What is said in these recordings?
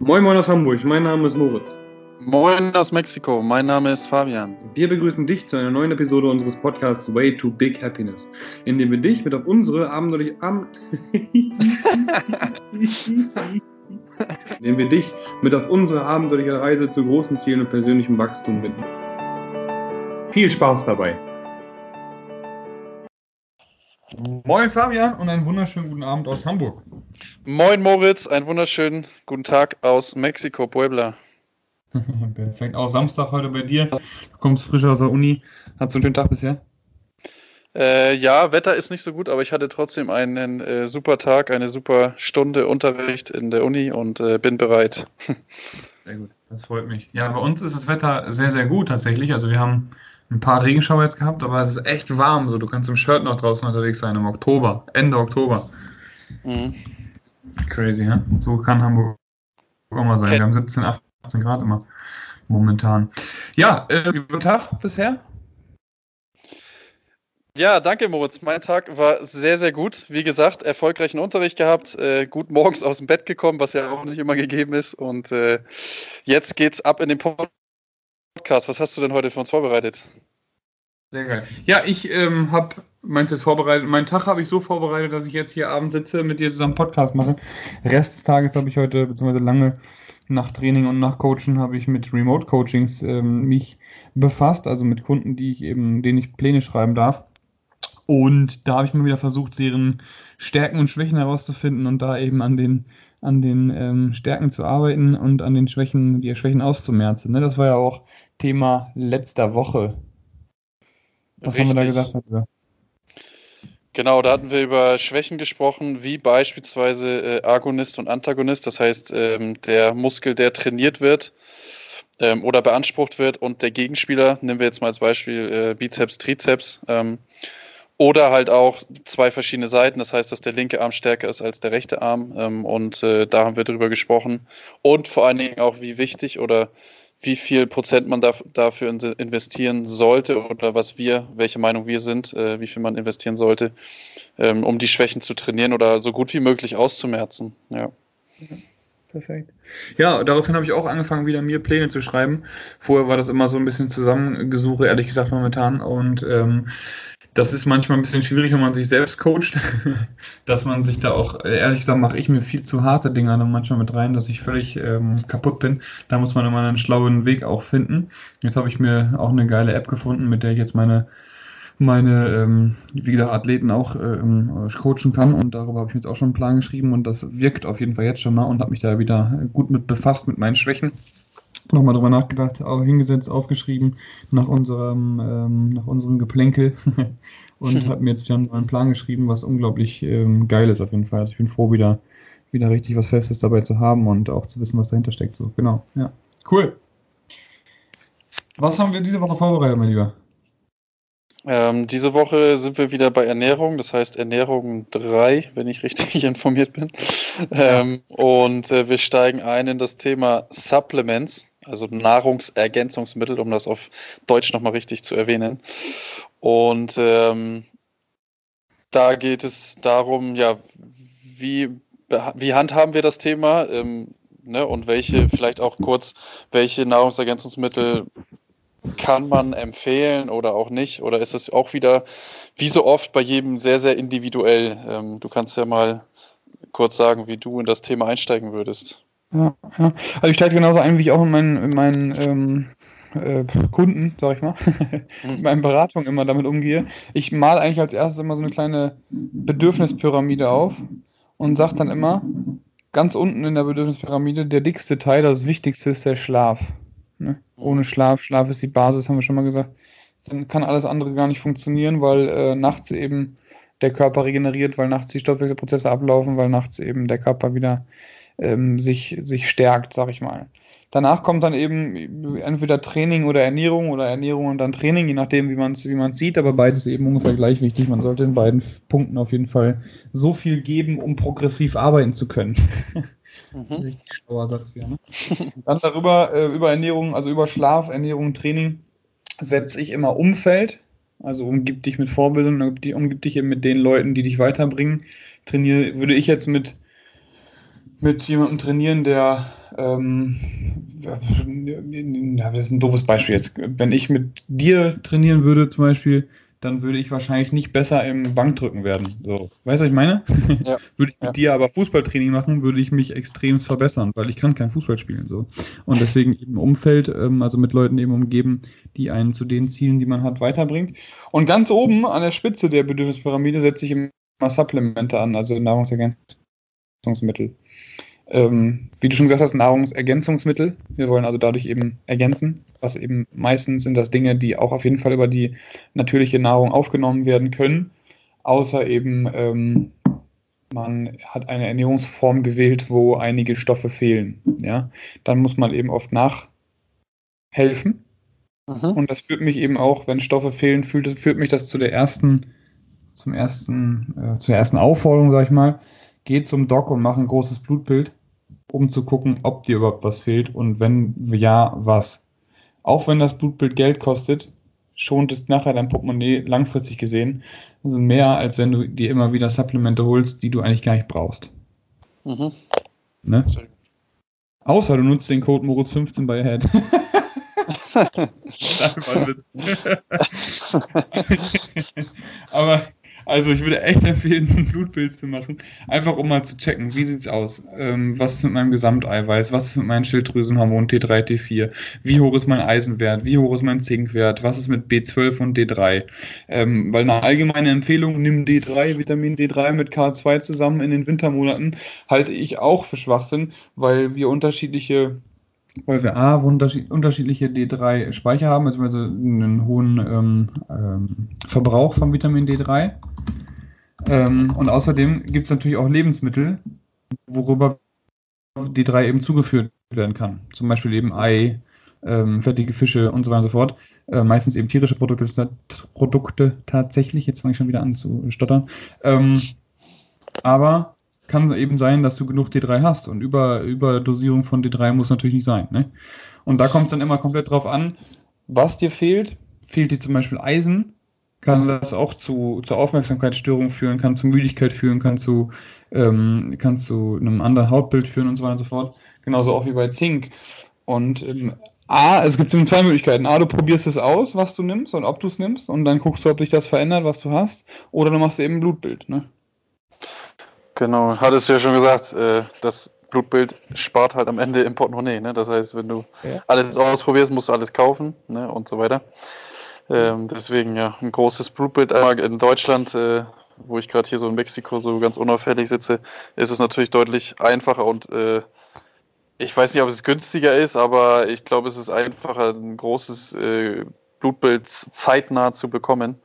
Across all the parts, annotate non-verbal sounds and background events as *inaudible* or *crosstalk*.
Moin Moin aus Hamburg, mein Name ist Moritz. Moin aus Mexiko, mein Name ist Fabian. Wir begrüßen dich zu einer neuen Episode unseres Podcasts Way to Big Happiness, in dem wir dich mit auf unsere abenteuerliche Am *laughs* indem wir dich mit auf unsere abenteuerliche Reise zu großen Zielen und persönlichem Wachstum binden. Viel Spaß dabei! Moin Fabian und einen wunderschönen guten Abend aus Hamburg. Moin Moritz, einen wunderschönen guten Tag aus Mexiko, Puebla. *laughs* Perfekt, auch Samstag heute bei dir. Du kommst frisch aus der Uni. Hattest du einen schönen Tag bisher? Äh, ja, Wetter ist nicht so gut, aber ich hatte trotzdem einen äh, super Tag, eine super Stunde Unterricht in der Uni und äh, bin bereit. *laughs* Sehr gut, das freut mich. Ja, bei uns ist das Wetter sehr, sehr gut tatsächlich. Also wir haben ein paar Regenschauer jetzt gehabt, aber es ist echt warm. So, du kannst im Shirt noch draußen unterwegs sein im Oktober, Ende Oktober. Mhm. Crazy, ja? So kann Hamburg auch mal sein. Wir haben 17, 18 Grad immer momentan. Ja, äh, wie war Tag bisher? Ja, danke Moritz. Mein Tag war sehr, sehr gut. Wie gesagt, erfolgreichen Unterricht gehabt, äh, gut morgens aus dem Bett gekommen, was ja auch nicht immer gegeben ist. Und äh, jetzt geht's ab in den Podcast. Podcast. Was hast du denn heute für uns vorbereitet? Sehr geil. Ja, ich ähm, habe meinst du jetzt vorbereitet? Meinen Tag habe ich so vorbereitet, dass ich jetzt hier abends sitze, mit dir zusammen Podcast mache. Rest des Tages habe ich heute, beziehungsweise lange nach Training und nach Coaching, habe ich mit Remote Coachings ähm, mich befasst, also mit Kunden, die ich eben, denen ich Pläne schreiben darf. Und da habe ich mal wieder versucht, deren Stärken und Schwächen herauszufinden und da eben an den an den ähm, Stärken zu arbeiten und an den Schwächen, die Schwächen auszumerzen. Ne? Das war ja auch Thema letzter Woche. Was Richtig. haben wir da gesagt? Darüber? Genau, da hatten wir über Schwächen gesprochen, wie beispielsweise äh, Agonist und Antagonist, das heißt ähm, der Muskel, der trainiert wird ähm, oder beansprucht wird und der Gegenspieler, nehmen wir jetzt mal als Beispiel äh, Bizeps, Trizeps, ähm, oder halt auch zwei verschiedene Seiten, das heißt, dass der linke Arm stärker ist als der rechte Arm ähm, und äh, da haben wir drüber gesprochen und vor allen Dingen auch, wie wichtig oder wie viel Prozent man da, dafür investieren sollte oder was wir, welche Meinung wir sind, äh, wie viel man investieren sollte, ähm, um die Schwächen zu trainieren oder so gut wie möglich auszumerzen. Ja. Perfekt. Ja, daraufhin habe ich auch angefangen, wieder mir Pläne zu schreiben. Vorher war das immer so ein bisschen Zusammengesuche, ehrlich gesagt, momentan. Und ähm, das ist manchmal ein bisschen schwierig, wenn man sich selbst coacht, *laughs* dass man sich da auch, äh, ehrlich gesagt, mache ich mir viel zu harte Dinge dann manchmal mit rein, dass ich völlig ähm, kaputt bin. Da muss man immer einen schlauen Weg auch finden. Jetzt habe ich mir auch eine geile App gefunden, mit der ich jetzt meine meine, ähm, wie gesagt, Athleten auch ähm, coachen kann und darüber habe ich jetzt auch schon einen Plan geschrieben und das wirkt auf jeden Fall jetzt schon mal und habe mich da wieder gut mit befasst mit meinen Schwächen nochmal drüber nachgedacht, auch hingesetzt, aufgeschrieben nach unserem, ähm, nach unserem Geplänkel *laughs* und habe mir jetzt wieder einen Plan geschrieben, was unglaublich ähm, geil ist auf jeden Fall. Also ich bin froh, wieder, wieder richtig was Festes dabei zu haben und auch zu wissen, was dahinter steckt. So, genau, ja. Cool. Was haben wir diese Woche vorbereitet, mein Lieber? Ähm, diese Woche sind wir wieder bei Ernährung, das heißt Ernährung 3, wenn ich richtig *laughs* informiert bin. Ähm, und äh, wir steigen ein in das Thema Supplements also Nahrungsergänzungsmittel, um das auf Deutsch nochmal richtig zu erwähnen. Und ähm, da geht es darum, ja, wie, wie handhaben wir das Thema ähm, ne, und welche, vielleicht auch kurz, welche Nahrungsergänzungsmittel kann man empfehlen oder auch nicht? Oder ist es auch wieder, wie so oft, bei jedem sehr, sehr individuell? Ähm, du kannst ja mal kurz sagen, wie du in das Thema einsteigen würdest. Ja, ja. Also ich steige genauso ein, wie ich auch in meinen, in meinen ähm, äh, Kunden, sag ich mal, *laughs* in meinen Beratungen immer damit umgehe. Ich male eigentlich als erstes immer so eine kleine Bedürfnispyramide auf und sage dann immer, ganz unten in der Bedürfnispyramide, der dickste Teil, das Wichtigste ist der Schlaf. Ne? Ohne Schlaf, Schlaf ist die Basis, haben wir schon mal gesagt. Dann kann alles andere gar nicht funktionieren, weil äh, nachts eben der Körper regeneriert, weil nachts die Stoffwechselprozesse ablaufen, weil nachts eben der Körper wieder ähm, sich, sich stärkt, sag ich mal. Danach kommt dann eben entweder Training oder Ernährung oder Ernährung und dann Training, je nachdem, wie man es wie man's sieht, aber beides eben ungefähr gleich wichtig. Man sollte in beiden Punkten auf jeden Fall so viel geben, um progressiv arbeiten zu können. *laughs* Mhm. Richtig schlauer Satz wieder. Ne? Dann darüber, äh, über Ernährung, also über Schlaf, Ernährung, Training, setze ich immer Umfeld. Also umgib dich mit Vorbildern, umgib dich eben mit den Leuten, die dich weiterbringen. Trainiere, würde ich jetzt mit mit jemandem trainieren, der ähm, ja, das ist ein doofes Beispiel jetzt. Wenn ich mit dir trainieren würde, zum Beispiel, dann würde ich wahrscheinlich nicht besser im Bankdrücken werden. So, weißt du, was ich meine? Ja. *laughs* würde ich mit ja. dir aber Fußballtraining machen, würde ich mich extrem verbessern, weil ich kann kein Fußball spielen. So. Und deswegen eben Umfeld, ähm, also mit Leuten eben umgeben, die einen zu den Zielen, die man hat, weiterbringt. Und ganz oben an der Spitze der Bedürfnispyramide setze ich immer Supplemente an, also Nahrungsergänzungsmittel ähm, wie du schon gesagt hast, Nahrungsergänzungsmittel. Wir wollen also dadurch eben ergänzen, was eben meistens sind das Dinge, die auch auf jeden Fall über die natürliche Nahrung aufgenommen werden können, außer eben ähm, man hat eine Ernährungsform gewählt, wo einige Stoffe fehlen. Ja, dann muss man eben oft nachhelfen. Mhm. Und das führt mich eben auch, wenn Stoffe fehlen, führt, führt mich das zu der ersten, zum ersten, äh, zur ersten Aufforderung, sag ich mal. Geh zum Doc und mach ein großes Blutbild um zu gucken, ob dir überhaupt was fehlt und wenn ja, was. Auch wenn das Blutbild Geld kostet, schont es nachher dein Portemonnaie langfristig gesehen. Also mehr, als wenn du dir immer wieder Supplemente holst, die du eigentlich gar nicht brauchst. Mhm. Ne? Außer du nutzt den Code Moritz15 bei Head. *laughs* *laughs* *laughs* Aber also ich würde echt empfehlen, *laughs* ein Blutbild zu machen, einfach um mal zu checken, wie sieht's aus? Ähm, was ist mit meinem Gesamteiweiß? Was ist mit meinen Schilddrüsenhormonen T3, T4? Wie hoch ist mein Eisenwert? Wie hoch ist mein Zinkwert? Was ist mit B12 und D3? Ähm, weil eine allgemeine Empfehlung, nimm D3, Vitamin D3 mit K2 zusammen in den Wintermonaten, halte ich auch für Schwachsinn, weil wir unterschiedliche weil wir A, unterschiedliche D3-Speicher haben, also einen hohen ähm, ähm, Verbrauch von Vitamin D3. Ähm, und außerdem gibt es natürlich auch Lebensmittel, worüber D3 eben zugeführt werden kann. Zum Beispiel eben Ei, ähm, fettige Fische und so weiter und so fort. Äh, meistens eben tierische Produkte, Produkte tatsächlich. Jetzt fange ich schon wieder an zu stottern. Ähm, aber kann eben sein, dass du genug D3 hast und über, Überdosierung von D3 muss natürlich nicht sein. Ne? Und da kommt es dann immer komplett drauf an, was dir fehlt. Fehlt dir zum Beispiel Eisen, kann das auch zu, zu Aufmerksamkeitsstörungen führen, kann zu Müdigkeit führen, kann zu, ähm, kann zu einem anderen Hautbild führen und so weiter und so fort. Genauso auch wie bei Zink. Und ähm, A, es gibt zwei Möglichkeiten. A, du probierst es aus, was du nimmst und ob du es nimmst und dann guckst du, ob dich das verändert, was du hast. Oder du machst eben ein Blutbild. Ne? Genau, hattest du ja schon gesagt, äh, das Blutbild spart halt am Ende im Portemonnaie. Ne? Das heißt, wenn du ja. alles ausprobierst, musst du alles kaufen ne? und so weiter. Ähm, deswegen ja, ein großes Blutbild. Einmal in Deutschland, äh, wo ich gerade hier so in Mexiko so ganz unauffällig sitze, ist es natürlich deutlich einfacher und äh, ich weiß nicht, ob es günstiger ist, aber ich glaube, es ist einfacher, ein großes äh, Blutbild zeitnah zu bekommen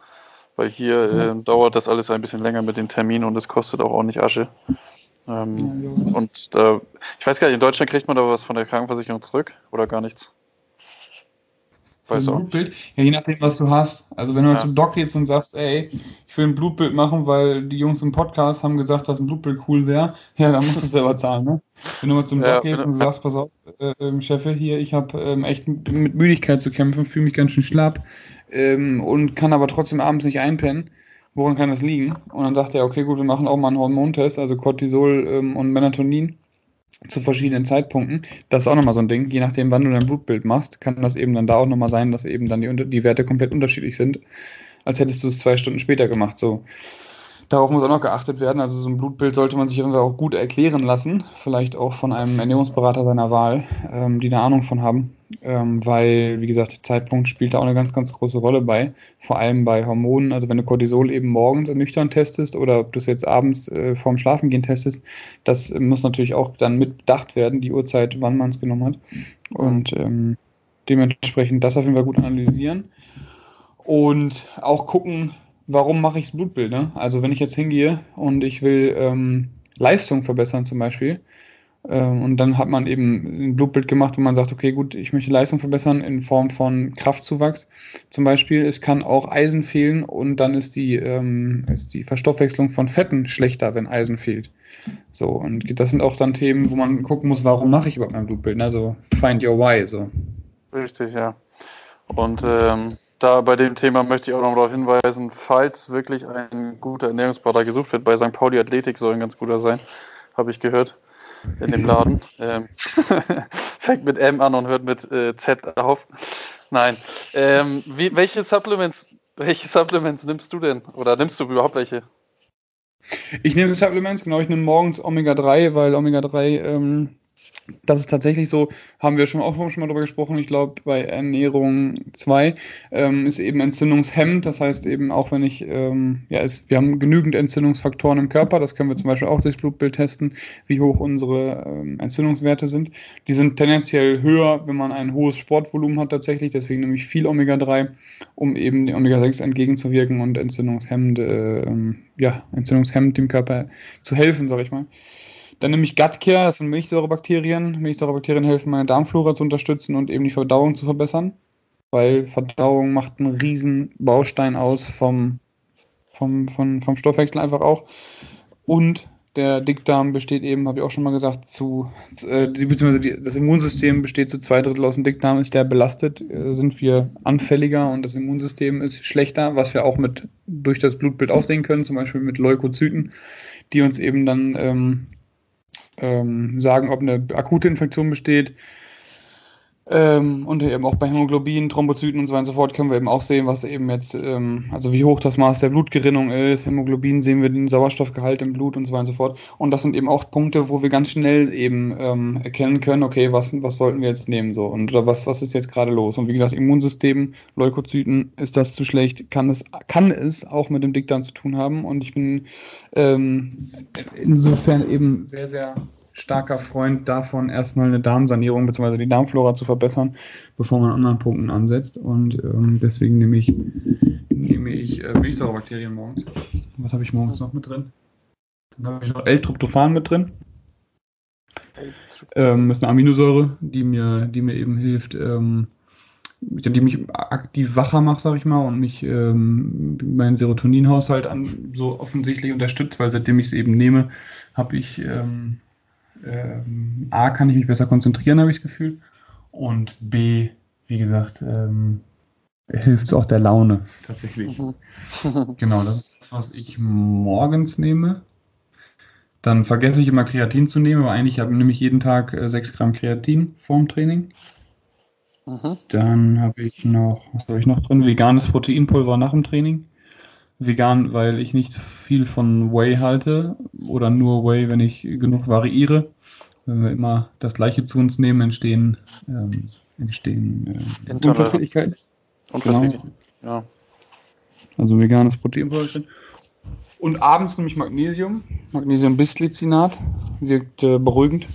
weil hier äh, dauert das alles ein bisschen länger mit den Terminen und es kostet auch ordentlich Asche. Ähm, ja, und da, ich weiß gar nicht, in Deutschland kriegt man da was von der Krankenversicherung zurück oder gar nichts? Weißt du? Blutbild? Ja, je nachdem, was du hast. Also wenn du ja. zum Doc gehst und sagst, ey, ich will ein Blutbild machen, weil die Jungs im Podcast haben gesagt, dass ein Blutbild cool wäre, ja, dann musst du es selber zahlen, ne? Wenn du mal zum ja, Doc gehst und sagst, pass auf, äh, Chef, hier, ich habe ähm, echt mit Müdigkeit zu kämpfen, fühle mich ganz schön schlapp, ähm, und kann aber trotzdem abends nicht einpennen. Woran kann das liegen? Und dann sagt er, okay, gut, wir machen auch mal einen Hormontest, also Cortisol ähm, und Melatonin zu verschiedenen Zeitpunkten. Das ist auch nochmal so ein Ding. Je nachdem, wann du dein Blutbild machst, kann das eben dann da auch nochmal sein, dass eben dann die, die Werte komplett unterschiedlich sind, als hättest du es zwei Stunden später gemacht. So. Darauf muss auch noch geachtet werden. Also so ein Blutbild sollte man sich auch gut erklären lassen, vielleicht auch von einem Ernährungsberater seiner Wahl, ähm, die eine Ahnung von haben, ähm, weil, wie gesagt, Zeitpunkt spielt da auch eine ganz, ganz große Rolle bei, vor allem bei Hormonen. Also wenn du Cortisol eben morgens nüchtern testest oder ob du es jetzt abends äh, vorm Schlafengehen testest, das muss natürlich auch dann mit bedacht werden, die Uhrzeit, wann man es genommen hat. Und ähm, dementsprechend das auf jeden Fall gut analysieren und auch gucken, warum mache ich das Blutbild? Ne? Also wenn ich jetzt hingehe und ich will ähm, Leistung verbessern zum Beispiel, ähm, und dann hat man eben ein Blutbild gemacht, wo man sagt, okay, gut, ich möchte Leistung verbessern in Form von Kraftzuwachs zum Beispiel. Es kann auch Eisen fehlen und dann ist die, ähm, ist die Verstoffwechslung von Fetten schlechter, wenn Eisen fehlt. So, und das sind auch dann Themen, wo man gucken muss, warum mache ich überhaupt mein Blutbild? Also find your why. So. Richtig, ja. Und ähm, da bei dem Thema möchte ich auch noch darauf hinweisen, falls wirklich ein guter Ernährungsberater gesucht wird, bei St. Pauli Athletik soll ein ganz guter sein, habe ich gehört. in dem Laden. *laughs* Ähm, *laughs* fängt mit M an und hört mit äh, Z auf. Nein. Ähm, wie, welche Supplements, welche Supplements nimmst du denn? Oder nimmst du überhaupt welche? Ich nehme Supplements, genau, ich nehme morgens Omega-3, weil Omega-3 ähm, das ist tatsächlich so, haben wir schon auch schon mal darüber gesprochen, ich glaube bei Ernährung 2 ähm, ist eben entzündungshemmend, das heißt eben auch wenn ich, ähm, ja, es, wir haben genügend Entzündungsfaktoren im Körper, das können wir zum Beispiel auch durchs Blutbild testen, wie hoch unsere ähm, Entzündungswerte sind. Die sind tendenziell höher, wenn man ein hohes Sportvolumen hat tatsächlich, deswegen nehme ich viel Omega-3, um eben den Omega-6 entgegenzuwirken und entzündungshemmend, äh, ja, entzündungshemmend dem Körper zu helfen, sag ich mal. Dann nehme ich Gutcare, das sind Milchsäurebakterien. Milchsäurebakterien helfen, meine Darmflora zu unterstützen und eben die Verdauung zu verbessern. Weil Verdauung macht einen riesen Baustein aus vom, vom, vom, vom Stoffwechsel einfach auch. Und der Dickdarm besteht eben, habe ich auch schon mal gesagt, zu, äh, beziehungsweise die, das Immunsystem besteht zu zwei Drittel aus dem Dickdarm. Ist der belastet, äh, sind wir anfälliger und das Immunsystem ist schlechter, was wir auch mit durch das Blutbild aussehen können, zum Beispiel mit Leukozyten, die uns eben dann ähm, ähm, sagen, ob eine akute Infektion besteht. Ähm, und eben auch bei Hämoglobin, Thrombozyten und so weiter und so fort können wir eben auch sehen, was eben jetzt, ähm, also wie hoch das Maß der Blutgerinnung ist. Hämoglobin sehen wir den Sauerstoffgehalt im Blut und so weiter und so fort. Und das sind eben auch Punkte, wo wir ganz schnell eben ähm, erkennen können, okay, was, was sollten wir jetzt nehmen so und oder was, was ist jetzt gerade los? Und wie gesagt, Immunsystem, Leukozyten, ist das zu schlecht, kann es, kann es auch mit dem Dickdarm zu tun haben. Und ich bin ähm, insofern eben sehr, sehr starker Freund davon, erstmal eine Darmsanierung bzw. die Darmflora zu verbessern, bevor man an anderen Punkten ansetzt. Und ähm, deswegen nehme ich, nehme ich äh, Milchsäurebakterien morgens. Was habe ich morgens noch mit drin? Dann habe ich noch L-Tryptophan mit drin. Ähm, das ist eine Aminosäure, die mir, die mir eben hilft, ähm, die mich aktiv wacher macht, sag ich mal, und mich ähm, meinen Serotoninhaushalt an, so offensichtlich unterstützt, weil seitdem ich es eben nehme, habe ich ähm, ähm, A, kann ich mich besser konzentrieren, habe ich das Gefühl. Und B, wie gesagt, ähm, hilft es auch der Laune tatsächlich. Mhm. *laughs* genau, das ist das, was ich morgens nehme. Dann vergesse ich immer Kreatin zu nehmen, aber eigentlich habe ich jeden Tag äh, 6 Gramm Kreatin vorm Training. Mhm. Dann habe ich noch, was habe ich noch drin? Veganes Proteinpulver nach dem Training vegan, weil ich nicht viel von Whey halte oder nur Whey, wenn ich genug variiere. Wenn wir immer das gleiche zu uns nehmen, entstehen, ähm, entstehen äh, Unverträglichkeiten. Unverträglichkeiten. Genau. Ja. Also veganes Proteinpulver drin. Und abends nehme ich Magnesium. Magnesium-Bisglycinat wirkt äh, beruhigend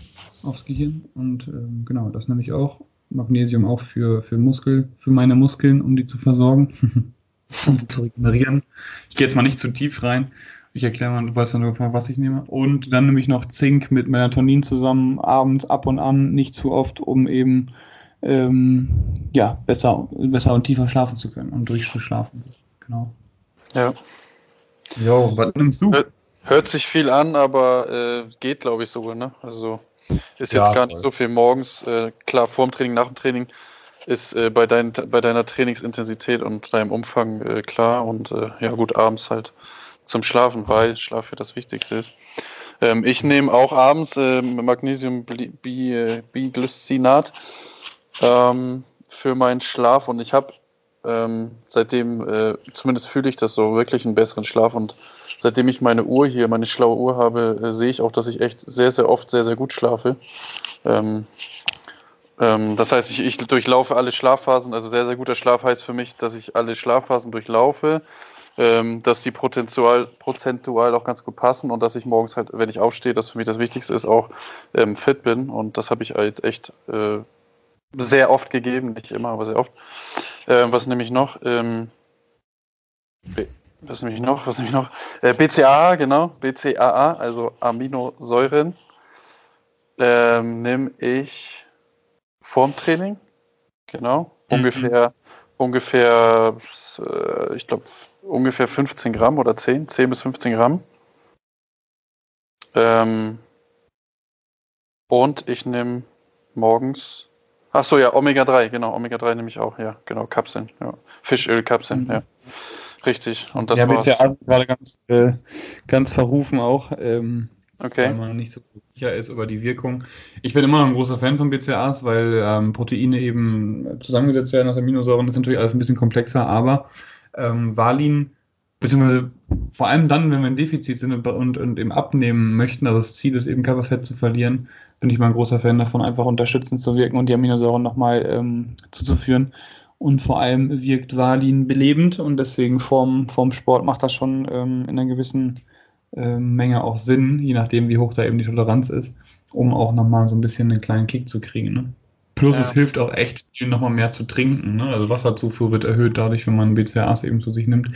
aufs Gehirn. Und ähm, genau, das nehme ich auch. Magnesium auch für, für Muskel, für meine Muskeln, um die zu versorgen. *laughs* zu regenerieren. Ich gehe jetzt mal nicht zu tief rein. Ich erkläre mal, du weißt ja nur, was ich nehme. Und dann nehme ich noch Zink mit Melatonin zusammen, abends ab und an, nicht zu oft, um eben ähm, ja, besser, besser und tiefer schlafen zu können und durchzuschlafen. Genau. Ja. Jo, was nimmst du? Hört sich viel an, aber äh, geht, glaube ich, sogar. Ne? Also ist jetzt ja, gar nicht so viel morgens. Äh, klar, vorm Training, nach dem Training ist äh, bei, dein, bei deiner Trainingsintensität und deinem Umfang äh, klar und äh, ja gut, abends halt zum Schlafen, weil Schlaf ja das Wichtigste ist. Ähm, ich nehme auch abends äh, Magnesium Biglycinat ähm, für meinen Schlaf und ich habe ähm, seitdem, äh, zumindest fühle ich das so, wirklich einen besseren Schlaf und seitdem ich meine Uhr hier, meine schlaue Uhr habe, äh, sehe ich auch, dass ich echt sehr, sehr oft sehr, sehr gut schlafe. Ähm, ähm, das heißt, ich, ich, durchlaufe alle Schlafphasen. Also sehr, sehr guter Schlaf heißt für mich, dass ich alle Schlafphasen durchlaufe, ähm, dass die prozentual, prozentual auch ganz gut passen und dass ich morgens halt, wenn ich aufstehe, das für mich das Wichtigste ist, auch ähm, fit bin. Und das habe ich halt echt äh, sehr oft gegeben, nicht immer, aber sehr oft. Ähm, was nehme ich noch? Ähm, was nehme ich noch? Was nehme ich noch? Äh, BCAA, genau, BCAA, also Aminosäuren. Ähm, nehme ich vorm Training. Genau. Mhm. Ungefähr, ungefähr, äh, ich glaube, ungefähr 15 Gramm oder 10, 10 bis 15 Gramm. Ähm, und ich nehme morgens, ach so, ja, Omega-3, genau, Omega-3 nehme ich auch, ja, genau, Kapseln, ja. Fischölkapseln, mhm. ja. Richtig. Und das ja, war's. ja gerade ganz, äh, ganz verrufen auch. Ähm, Okay. Weil man nicht so sicher ist über die Wirkung. Ich bin immer noch ein großer Fan von BCAAs, weil ähm, Proteine eben zusammengesetzt werden aus Aminosäuren. Das ist natürlich alles ein bisschen komplexer, aber ähm, Valin, beziehungsweise vor allem dann, wenn wir in Defizit sind und, und, und eben abnehmen möchten, also das Ziel ist eben Körperfett zu verlieren, bin ich mal ein großer Fan davon, einfach unterstützend zu wirken und die Aminosäuren nochmal ähm, zuzuführen. Und vor allem wirkt Valin belebend und deswegen vorm, vorm Sport macht das schon ähm, in einer gewissen äh, Menge auch Sinn, je nachdem, wie hoch da eben die Toleranz ist, um auch nochmal so ein bisschen einen kleinen Kick zu kriegen. Ne? Plus ja. es hilft auch echt viel nochmal mehr zu trinken. Ne? Also Wasserzufuhr wird erhöht dadurch, wenn man BCAAs eben zu sich nimmt.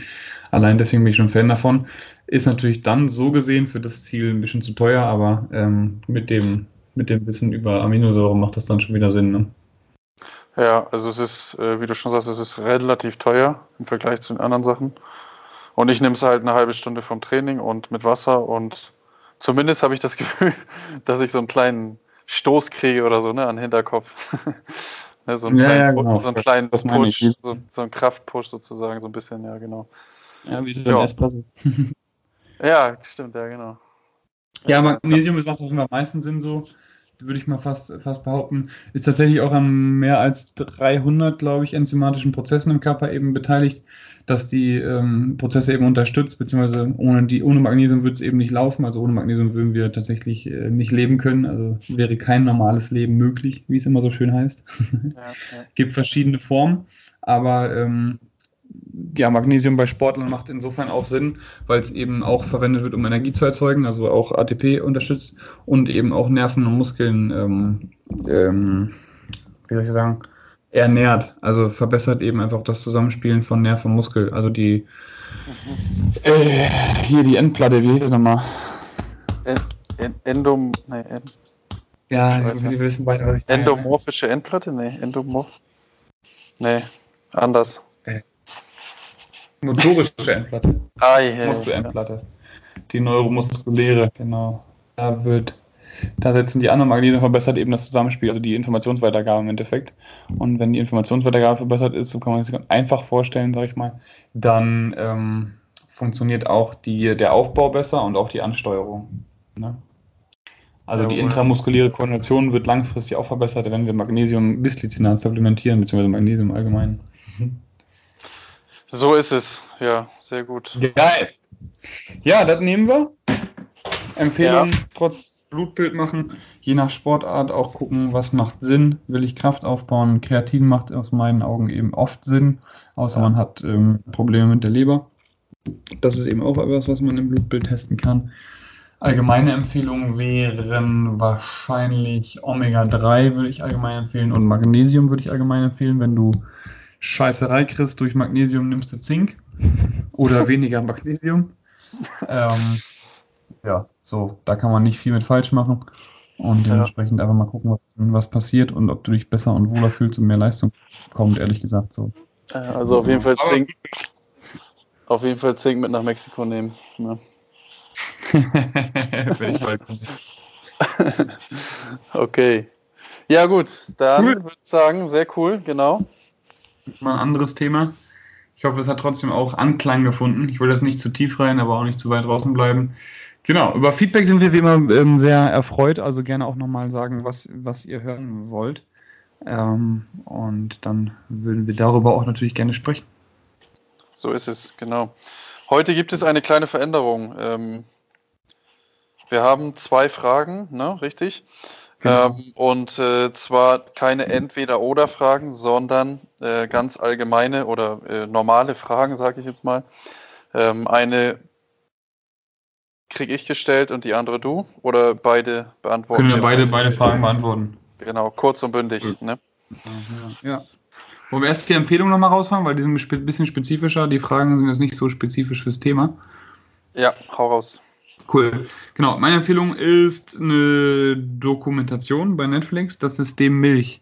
Allein deswegen bin ich schon Fan davon. Ist natürlich dann so gesehen für das Ziel ein bisschen zu teuer, aber ähm, mit, dem, mit dem Wissen über Aminosäuren macht das dann schon wieder Sinn. Ne? Ja, also es ist, äh, wie du schon sagst, es ist relativ teuer im Vergleich zu den anderen Sachen. Und ich nehme es halt eine halbe Stunde vom Training und mit Wasser und zumindest habe ich das *laughs* Gefühl, dass ich so einen kleinen Stoß kriege oder so, ne, an den Hinterkopf. *laughs* ne, so einen ja, kleinen, ja, genau. so einen kleinen Push, so, so einen Kraftpush sozusagen, so ein bisschen, ja, genau. Ja, wie so ein ja. Espresso. *laughs* ja, stimmt, ja, genau. Ja, Magnesium, das macht auch immer am meisten Sinn so würde ich mal fast, fast behaupten, ist tatsächlich auch an mehr als 300, glaube ich, enzymatischen Prozessen im Körper eben beteiligt, dass die ähm, Prozesse eben unterstützt, beziehungsweise ohne, die, ohne Magnesium würde es eben nicht laufen. Also ohne Magnesium würden wir tatsächlich äh, nicht leben können. Also wäre kein normales Leben möglich, wie es immer so schön heißt. Ja. *laughs* Gibt verschiedene Formen, aber ähm, ja, Magnesium bei Sportlern macht insofern auch Sinn, weil es eben auch verwendet wird, um Energie zu erzeugen, also auch ATP unterstützt und eben auch Nerven und Muskeln, ähm, ähm, wie soll ich sagen, ernährt. Also verbessert eben einfach das Zusammenspielen von Nerv und Muskel. Also die, äh, hier die Endplatte, wie hieß das nochmal? Endom, nee, End ja, Sie wissen weiter. Endomorphische Endplatte? Nee, Endomorph. Nee, anders. Motorische Endplatte. Ah, ja. Muskelendplatte. Die neuromuskuläre, genau. Da wird, da setzen die an und Magnesium verbessert eben das Zusammenspiel, also die Informationsweitergabe im Endeffekt. Und wenn die Informationsweitergabe verbessert ist, so kann man sich einfach vorstellen, sag ich mal, dann ähm, funktioniert auch die, der Aufbau besser und auch die Ansteuerung. Ne? Also ja, die intramuskuläre Koordination wird langfristig auch verbessert, wenn wir Magnesium bisglycinat supplementieren, beziehungsweise Magnesium allgemein. So ist es, ja, sehr gut. Geil. Ja, das nehmen wir. Empfehlung ja. trotz Blutbild machen, je nach Sportart auch gucken, was macht Sinn. Will ich Kraft aufbauen? Kreatin macht aus meinen Augen eben oft Sinn, außer man hat ähm, Probleme mit der Leber. Das ist eben auch etwas, was man im Blutbild testen kann. Allgemeine Empfehlungen wären wahrscheinlich Omega-3 würde ich allgemein empfehlen und Magnesium würde ich allgemein empfehlen, wenn du Scheißerei kriegst, durch Magnesium nimmst du Zink oder *laughs* weniger Magnesium. *laughs* Ähm, ja, so, da kann man nicht viel mit falsch machen. Und dementsprechend ja. einfach mal gucken, was, was, passiert und ob du dich besser und wohler fühlst und mehr Leistung kommt, ehrlich gesagt. So. Also auf jeden Fall Zink. Auf jeden Fall Zink mit nach Mexiko nehmen. Ne? *laughs* Bald *laughs* Okay. Ja, gut. Dann cool. würde ich sagen, sehr cool, genau mal ein anderes Thema. Ich hoffe, es hat trotzdem auch Anklang gefunden. Ich will das nicht zu tief rein, aber auch nicht zu weit draußen bleiben. Genau, über Feedback sind wir wie immer ähm, sehr erfreut. Also gerne auch nochmal sagen, was, was ihr hören wollt. Ähm, und dann würden wir darüber auch natürlich gerne sprechen. So ist es, genau. Heute gibt es eine kleine Veränderung. Ähm, wir haben zwei Fragen, ne, richtig? Genau. Ähm, und äh, zwar keine Entweder-Oder-Fragen, sondern äh, ganz allgemeine oder äh, normale Fragen, sage ich jetzt mal. Ähm, eine kriege ich gestellt und die andere du oder beide beantworten? Können wir beide, beide Fragen beantworten. Genau, kurz und bündig. Ja. Ne? Ja. Wollen wir erst die Empfehlung nochmal raushauen, weil die sind ein bisschen spezifischer. Die Fragen sind jetzt nicht so spezifisch fürs Thema. Ja, hau raus. Cool. Genau, meine Empfehlung ist eine Dokumentation bei Netflix, das System Milch.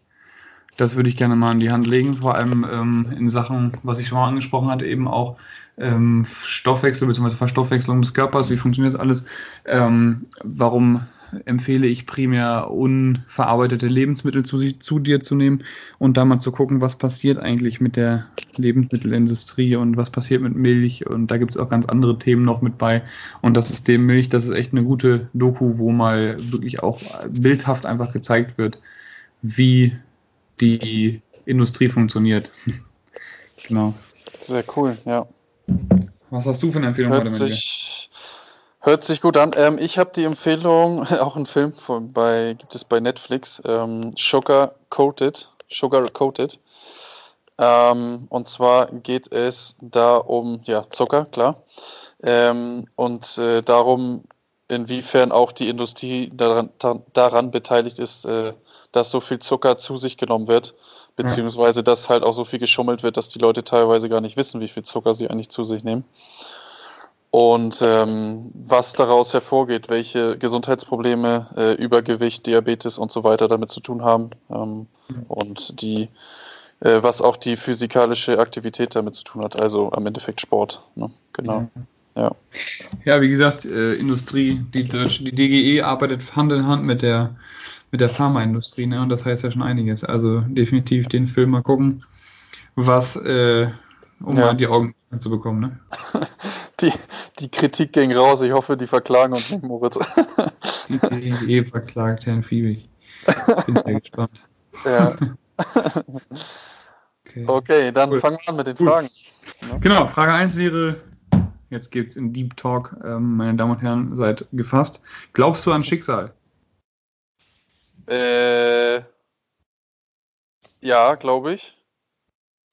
Das würde ich gerne mal in die Hand legen, vor allem ähm, in Sachen, was ich schon mal angesprochen hatte, eben auch ähm, Stoffwechsel bzw. Verstoffwechslung des Körpers, wie funktioniert das alles, ähm, warum empfehle ich primär unverarbeitete Lebensmittel zu, zu dir zu nehmen und da mal zu gucken, was passiert eigentlich mit der Lebensmittelindustrie und was passiert mit Milch. Und da gibt es auch ganz andere Themen noch mit bei. Und das System Milch, das ist echt eine gute Doku, wo mal wirklich auch bildhaft einfach gezeigt wird, wie die Industrie funktioniert. *laughs* genau. Sehr cool, ja. Was hast du für eine Empfehlung hört heute, sich, Hört sich gut an. Ähm, ich habe die Empfehlung, *laughs* auch ein Film von, bei, gibt es bei Netflix, ähm, Sugar Coated. Sugar Coated. Ähm, und zwar geht es da um ja, Zucker, klar. Ähm, und äh, darum, inwiefern auch die Industrie daran, daran beteiligt ist, äh, dass so viel Zucker zu sich genommen wird, beziehungsweise dass halt auch so viel geschummelt wird, dass die Leute teilweise gar nicht wissen, wie viel Zucker sie eigentlich zu sich nehmen. Und ähm, was daraus hervorgeht, welche Gesundheitsprobleme, äh, Übergewicht, Diabetes und so weiter damit zu tun haben ähm, und die, äh, was auch die physikalische Aktivität damit zu tun hat, also am Endeffekt Sport. Ne? Genau. Ja. ja, wie gesagt, äh, Industrie, die, die DGE arbeitet Hand in Hand mit der mit der Pharmaindustrie, ne? Und das heißt ja schon einiges. Also definitiv den Film mal gucken, was, äh, um ja. mal die Augen zu bekommen, ne? *laughs* Die, die Kritik ging raus. Ich hoffe, die verklagen uns nicht, Moritz. die DGE verklagt Herrn Fiebig. Bin sehr gespannt. *laughs* Ja. okay. okay, dann cool. fangen wir an mit den cool. Fragen. Ne? Genau, Frage 1 wäre, jetzt geht es in Deep Talk, ähm, meine Damen und Herren, seid gefasst. Glaubst du an Schicksal? Äh, ja, glaube ich.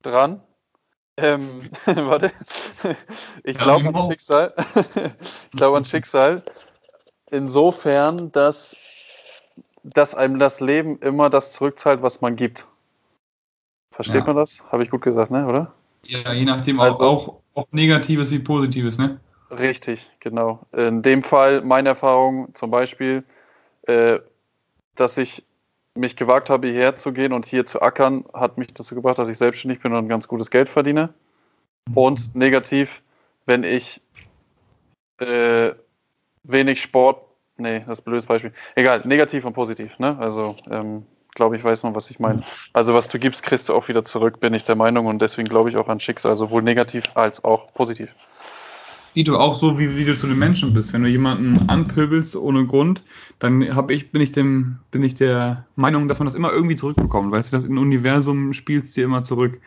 Dran. Ähm, *laughs* warte. Ich glaube an Schicksal. ich glaube an Schicksal. Insofern, dass, dass einem das Leben immer das zurückzahlt, was man gibt. Versteht ja. man das? Habe ich gut gesagt, ne? Oder? Ja, je nachdem also, auch, auch Negatives wie Positives, ne? Richtig, genau. In dem Fall, meine Erfahrung zum Beispiel, äh, dass ich mich gewagt habe, hierher zu gehen und hier zu ackern, hat mich dazu gebracht, dass ich selbstständig bin und ganz gutes Geld verdiene. Und negativ, wenn ich äh, wenig Sport, nee, das ist ein blödes Beispiel. Egal, negativ und positiv, ne? Also, ähm, glaube ich, weiß man, was ich meine. Also, was du gibst, kriegst du auch wieder zurück, bin ich der Meinung. Und deswegen glaube ich auch an Schicksal, sowohl negativ als auch positiv. Dito, auch so wie, wie du zu den Menschen bist. Wenn du jemanden anpöbelst ohne Grund, dann hab ich, bin, ich dem, bin ich der Meinung, dass man das immer irgendwie zurückbekommt. Weißt du, das im Universum spielst dir immer zurück.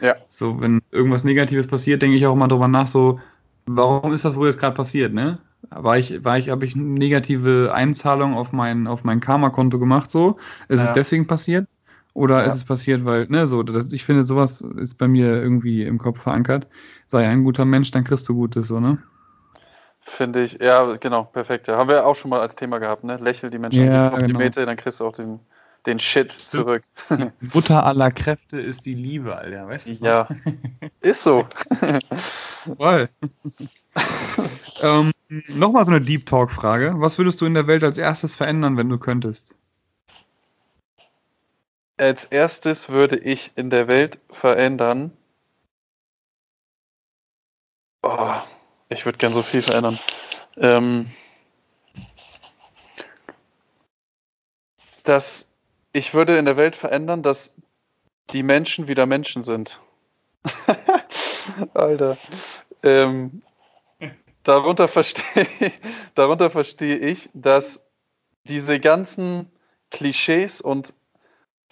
Ja. So, wenn irgendwas Negatives passiert, denke ich auch immer drüber nach, so, warum ist das wohl jetzt gerade passiert, ne? War ich, war ich, habe ich negative Einzahlung auf mein, auf mein Karma-Konto gemacht, so? Ist ja. es deswegen passiert? Oder ja. ist es passiert, weil, ne, so, das, ich finde, sowas ist bei mir irgendwie im Kopf verankert. Sei ein guter Mensch, dann kriegst du Gutes, so, ne? Finde ich, ja, genau, perfekt. Ja. Haben wir auch schon mal als Thema gehabt, ne? Lächel die Menschen ja, auf genau. die Mete, dann kriegst du auch den, den Shit zurück. Die Mutter aller Kräfte ist die Liebe, Alter, weißt du? Ja, ist so. *laughs* Voll. *laughs* ähm, Nochmal so eine Deep Talk-Frage. Was würdest du in der Welt als erstes verändern, wenn du könntest? Als erstes würde ich in der Welt verändern. Oh, ich würde gern so viel verändern. Ähm, dass ich würde in der Welt verändern, dass die Menschen wieder Menschen sind. *laughs* Alter. Ähm, darunter verstehe darunter verstehe ich, dass diese ganzen Klischees und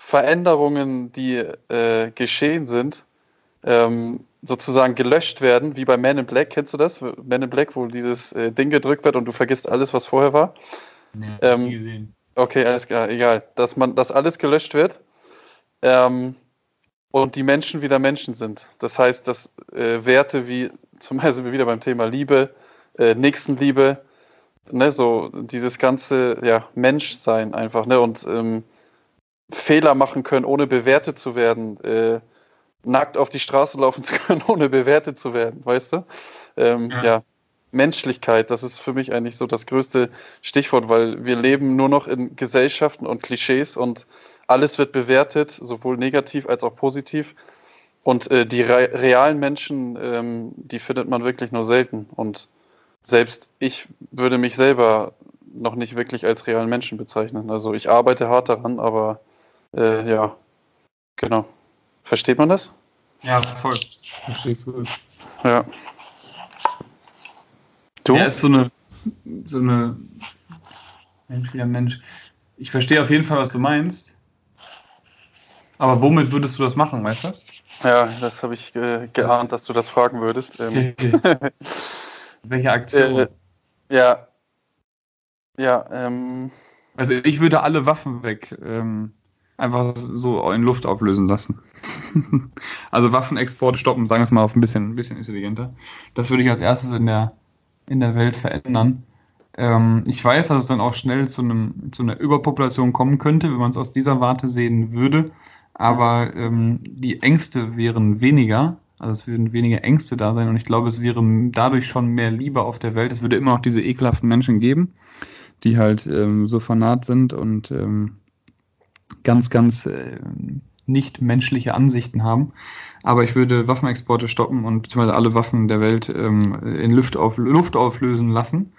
Veränderungen, die äh, geschehen sind, ähm, sozusagen gelöscht werden, wie bei Man in Black. Kennst du das? Man in Black, wo dieses äh, Ding gedrückt wird und du vergisst alles, was vorher war. Nee, ähm, gesehen. Okay, alles klar, egal. Dass man, dass alles gelöscht wird ähm, und die Menschen wieder Menschen sind. Das heißt, dass äh, Werte wie, *laughs* zum Beispiel sind wir wieder beim Thema Liebe, äh, Nächstenliebe, ne, so dieses ganze ja, Menschsein einfach, ne? Und ähm, Fehler machen können, ohne bewertet zu werden, äh, nackt auf die Straße laufen *laughs* zu können, ohne bewertet zu werden, weißt du? Ähm, ja. ja. Menschlichkeit, das ist für mich eigentlich so das größte Stichwort, weil wir leben nur noch in Gesellschaften und Klischees und alles wird bewertet, sowohl negativ als auch positiv. Und äh, die re realen Menschen, ähm, die findet man wirklich nur selten. Und selbst ich würde mich selber noch nicht wirklich als realen Menschen bezeichnen. Also ich arbeite hart daran, aber äh, ja, genau. Versteht man das? Ja, voll. Verstehe voll. Ja. Du? Er ist so eine, so eine menschlicher Mensch. Ich verstehe auf jeden Fall, was du meinst. Aber womit würdest du das machen, weißt du? Ja, das habe ich ge geahnt, dass du das fragen würdest. Ähm. *laughs* Welche Aktion? Äh, ja. Ja, ähm. Also ich würde alle Waffen weg ähm, einfach so in Luft auflösen lassen. *laughs* also Waffenexporte stoppen, sagen wir es mal auf ein bisschen, ein bisschen intelligenter. Das würde ich als erstes in der, in der Welt verändern. Ähm, ich weiß, dass es dann auch schnell zu, einem, zu einer Überpopulation kommen könnte, wenn man es aus dieser Warte sehen würde. Aber ähm, die Ängste wären weniger. Also es würden weniger Ängste da sein und ich glaube, es wäre dadurch schon mehr Liebe auf der Welt. Es würde immer noch diese ekelhaften Menschen geben, die halt ähm, so fanat sind und ähm, ganz, ganz äh, nicht menschliche Ansichten haben. Aber ich würde Waffenexporte stoppen und beziehungsweise alle Waffen der Welt ähm, in Luft, auf, Luft auflösen lassen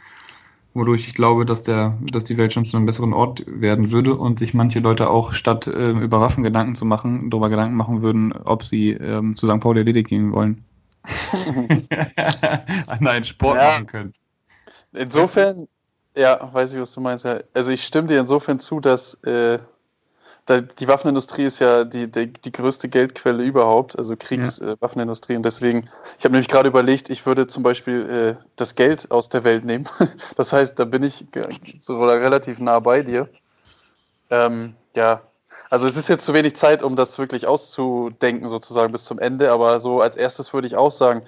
wodurch ich glaube, dass, der, dass die Welt schon zu einem besseren Ort werden würde und sich manche Leute auch statt äh, über Waffen Gedanken zu machen, darüber Gedanken machen würden, ob sie ähm, zu St. Pauli erledigt gehen wollen. *laughs* An einen Sport ja. machen können. Insofern, ja, weiß ich, was du meinst. Ja. Also ich stimme dir insofern zu, dass äh, die Waffenindustrie ist ja die, die, die größte Geldquelle überhaupt, also Kriegswaffenindustrie. Ja. Äh, und deswegen, ich habe nämlich gerade überlegt, ich würde zum Beispiel äh, das Geld aus der Welt nehmen. *laughs* das heißt, da bin ich so relativ nah bei dir. Ähm, ja, also es ist jetzt zu wenig Zeit, um das wirklich auszudenken, sozusagen bis zum Ende. Aber so als erstes würde ich auch sagen,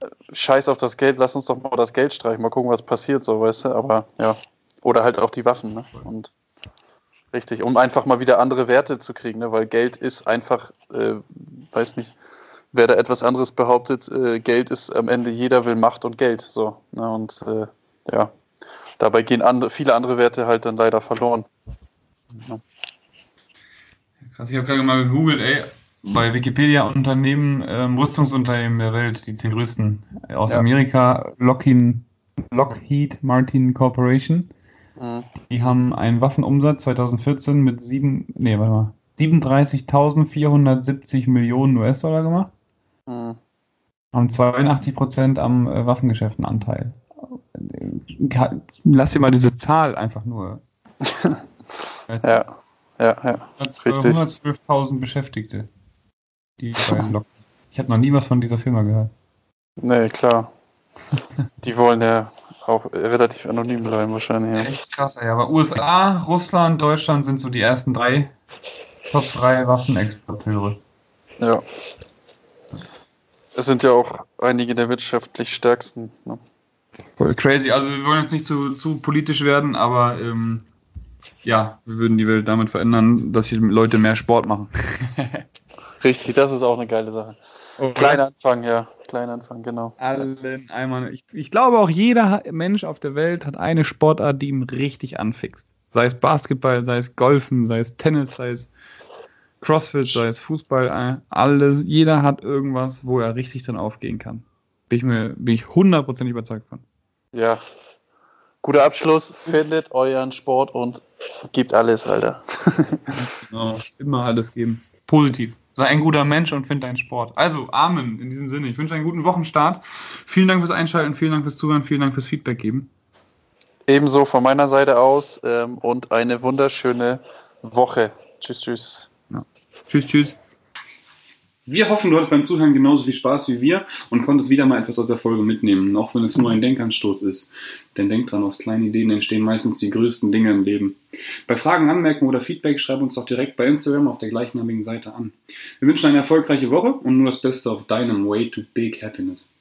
äh, scheiß auf das Geld, lass uns doch mal das Geld streichen, mal gucken, was passiert, so, weißt du. Aber ja, oder halt auch die Waffen, ne? Und Richtig, um einfach mal wieder andere Werte zu kriegen, ne? weil Geld ist einfach, äh, weiß nicht, wer da etwas anderes behauptet, äh, Geld ist am Ende, jeder will Macht und Geld. So, ne? Und äh, ja, dabei gehen andere, viele andere Werte halt dann leider verloren. Ja. Krass, ich habe gerade mal gegoogelt, ey, bei Wikipedia Unternehmen, ähm, Rüstungsunternehmen der Welt, die zehn größten aus ja. Amerika, Lockheed, Lockheed Martin Corporation. Mhm. Die haben einen Waffenumsatz 2014 mit sieben, nee, warte mal, 37.470 Millionen US-Dollar gemacht. Mhm. Haben 82 Prozent am äh, Waffengeschäftenanteil. Lass dir mal diese Zahl einfach nur. *laughs* ja, ja, ja. 112.000 Beschäftigte. Die ich habe noch nie was von dieser Firma gehört. Nee, klar. Die wollen ja auch relativ anonym bleiben wahrscheinlich. Ja. Echt krass, ey. Aber USA, Russland, Deutschland sind so die ersten drei Top 3 Waffenexporteure. Ja. Es sind ja auch einige der wirtschaftlich stärksten. Ne? Voll crazy. Also wir wollen jetzt nicht zu, zu politisch werden, aber ähm, ja, wir würden die Welt damit verändern, dass die Leute mehr Sport machen. *laughs* Richtig, das ist auch eine geile Sache. Kleiner Anfang, ja. Kleiner Anfang, genau. Allen einmal. Ich, ich glaube auch jeder Mensch auf der Welt hat eine Sportart, die ihn richtig anfixt. Sei es Basketball, sei es Golfen, sei es Tennis, sei es Crossfit, sei es Fußball. Alles, jeder hat irgendwas, wo er richtig dann aufgehen kann. Bin ich mir bin ich hundertprozentig überzeugt von. Ja. Guter Abschluss. Findet euren Sport und gebt alles, Alter. *laughs* genau. Immer alles geben. Positiv. Sei ein guter Mensch und find deinen Sport. Also, Amen in diesem Sinne. Ich wünsche einen guten Wochenstart. Vielen Dank fürs Einschalten, vielen Dank fürs Zuhören, vielen Dank fürs Feedback geben. Ebenso von meiner Seite aus ähm, und eine wunderschöne Woche. Tschüss, tschüss. Ja. Tschüss, tschüss. Wir hoffen, du hattest beim Zuhören genauso viel Spaß wie wir und konntest wieder mal etwas aus der Folge mitnehmen, auch wenn es nur ein Denkanstoß ist. Denn denk dran, aus kleinen Ideen entstehen meistens die größten Dinge im Leben. Bei Fragen, Anmerkungen oder Feedback schreib uns doch direkt bei Instagram auf der gleichnamigen Seite an. Wir wünschen eine erfolgreiche Woche und nur das Beste auf deinem Way to Big Happiness.